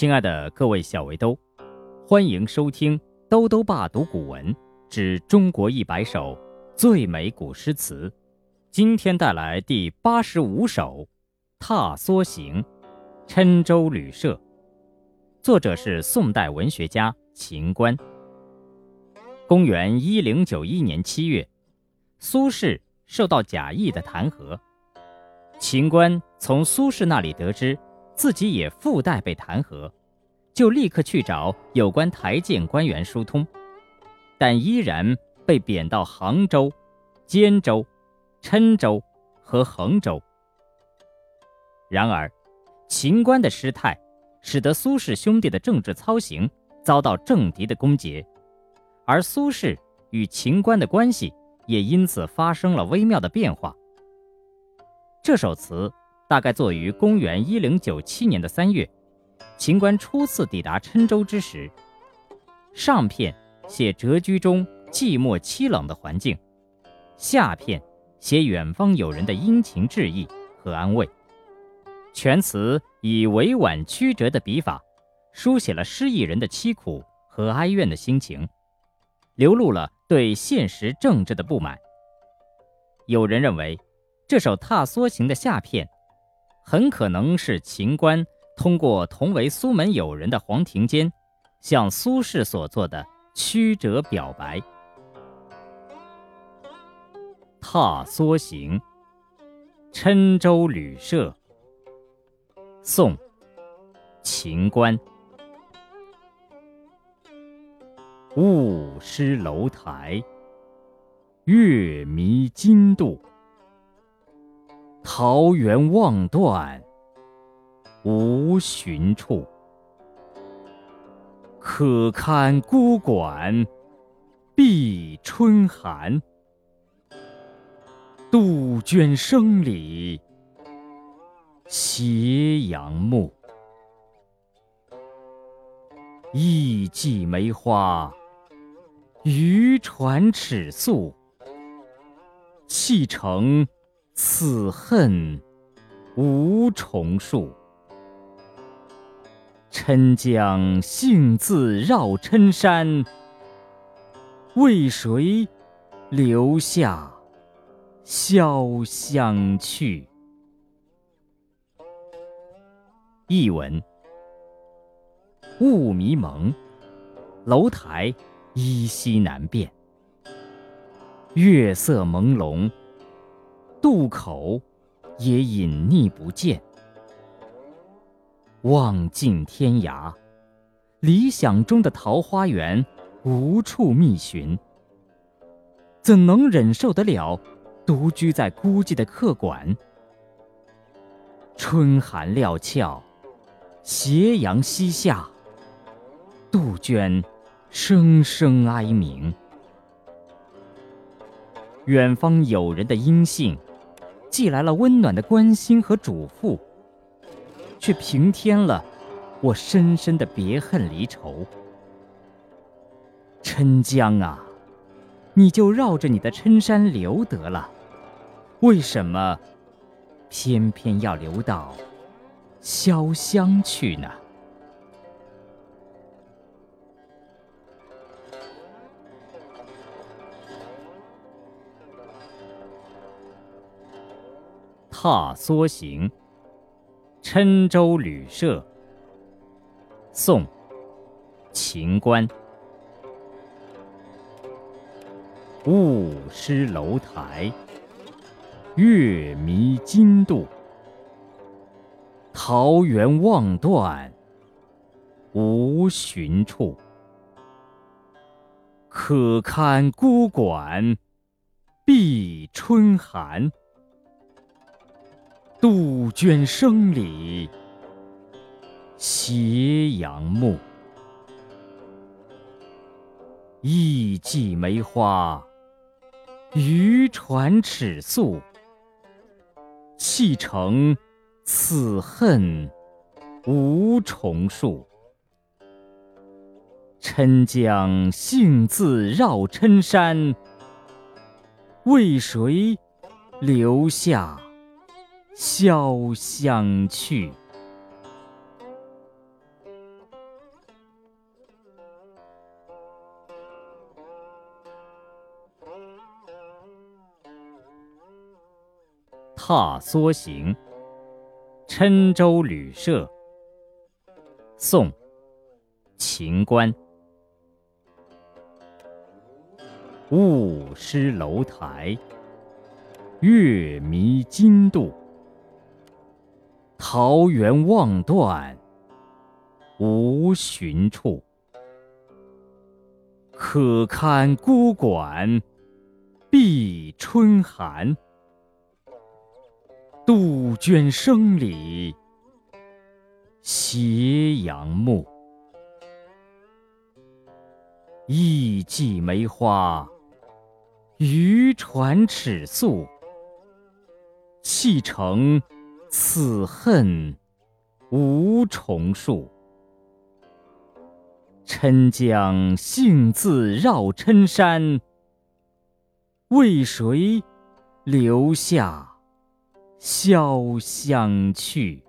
亲爱的各位小围兜，欢迎收听《兜兜爸读古文之中国一百首最美古诗词》。今天带来第八十五首《踏梭行》，郴州旅社。作者是宋代文学家秦观。公元一零九一年七月，苏轼受到贾谊的弹劾，秦观从苏轼那里得知。自己也附带被弹劾，就立刻去找有关台谏官员疏通，但依然被贬到杭州、监州、郴州和衡州。然而，秦观的失态，使得苏轼兄弟的政治操行遭到政敌的攻讦，而苏轼与秦观的关系也因此发生了微妙的变化。这首词。大概作于公元一零九七年的三月，秦观初次抵达郴州之时。上片写谪居中寂寞凄冷的环境，下片写远方友人的殷勤致意和安慰。全词以委婉曲折的笔法，书写了失意人的凄苦和哀怨的心情，流露了对现实政治的不满。有人认为，这首《踏梭行》的下片。很可能是秦观通过同为苏门友人的黄庭坚，向苏轼所做的曲折表白。《踏梭行》，郴州旅社。宋，秦观。雾失楼台，月迷津渡。桃源望断无寻处，可堪孤馆闭春寒。杜鹃声里斜阳暮，意寄梅花渔船尺素，砌成。此恨无重数。郴江幸自绕郴山，为谁留下潇湘去？译文：雾迷蒙，楼台依稀难辨，月色朦胧。渡口也隐匿不见，望尽天涯，理想中的桃花源无处觅寻。怎能忍受得了独居在孤寂的客馆？春寒料峭，斜阳西下，杜鹃声声哀鸣。远方友人的音信。寄来了温暖的关心和嘱咐，却平添了我深深的别恨离愁。郴江啊，你就绕着你的衬衫流得了，为什么偏偏要流到潇湘去呢？《踏梭行》，郴州旅社。宋，秦观。雾失楼台，月迷津渡。桃源望断无寻处，可堪孤馆闭春寒。杜鹃声里斜阳暮，意寄梅花渔船尺素，砌成此恨无重数。郴江幸自绕郴山，为谁留下？潇湘去。踏梭行，郴州旅舍。宋，秦观。雾失楼台，月迷津渡。桃源望断，无寻处。可堪孤馆，闭春寒。杜鹃声里，斜阳暮。一季梅花，渔船尺素。砌成此恨无重数。郴江幸自绕郴山，为谁留下潇湘去？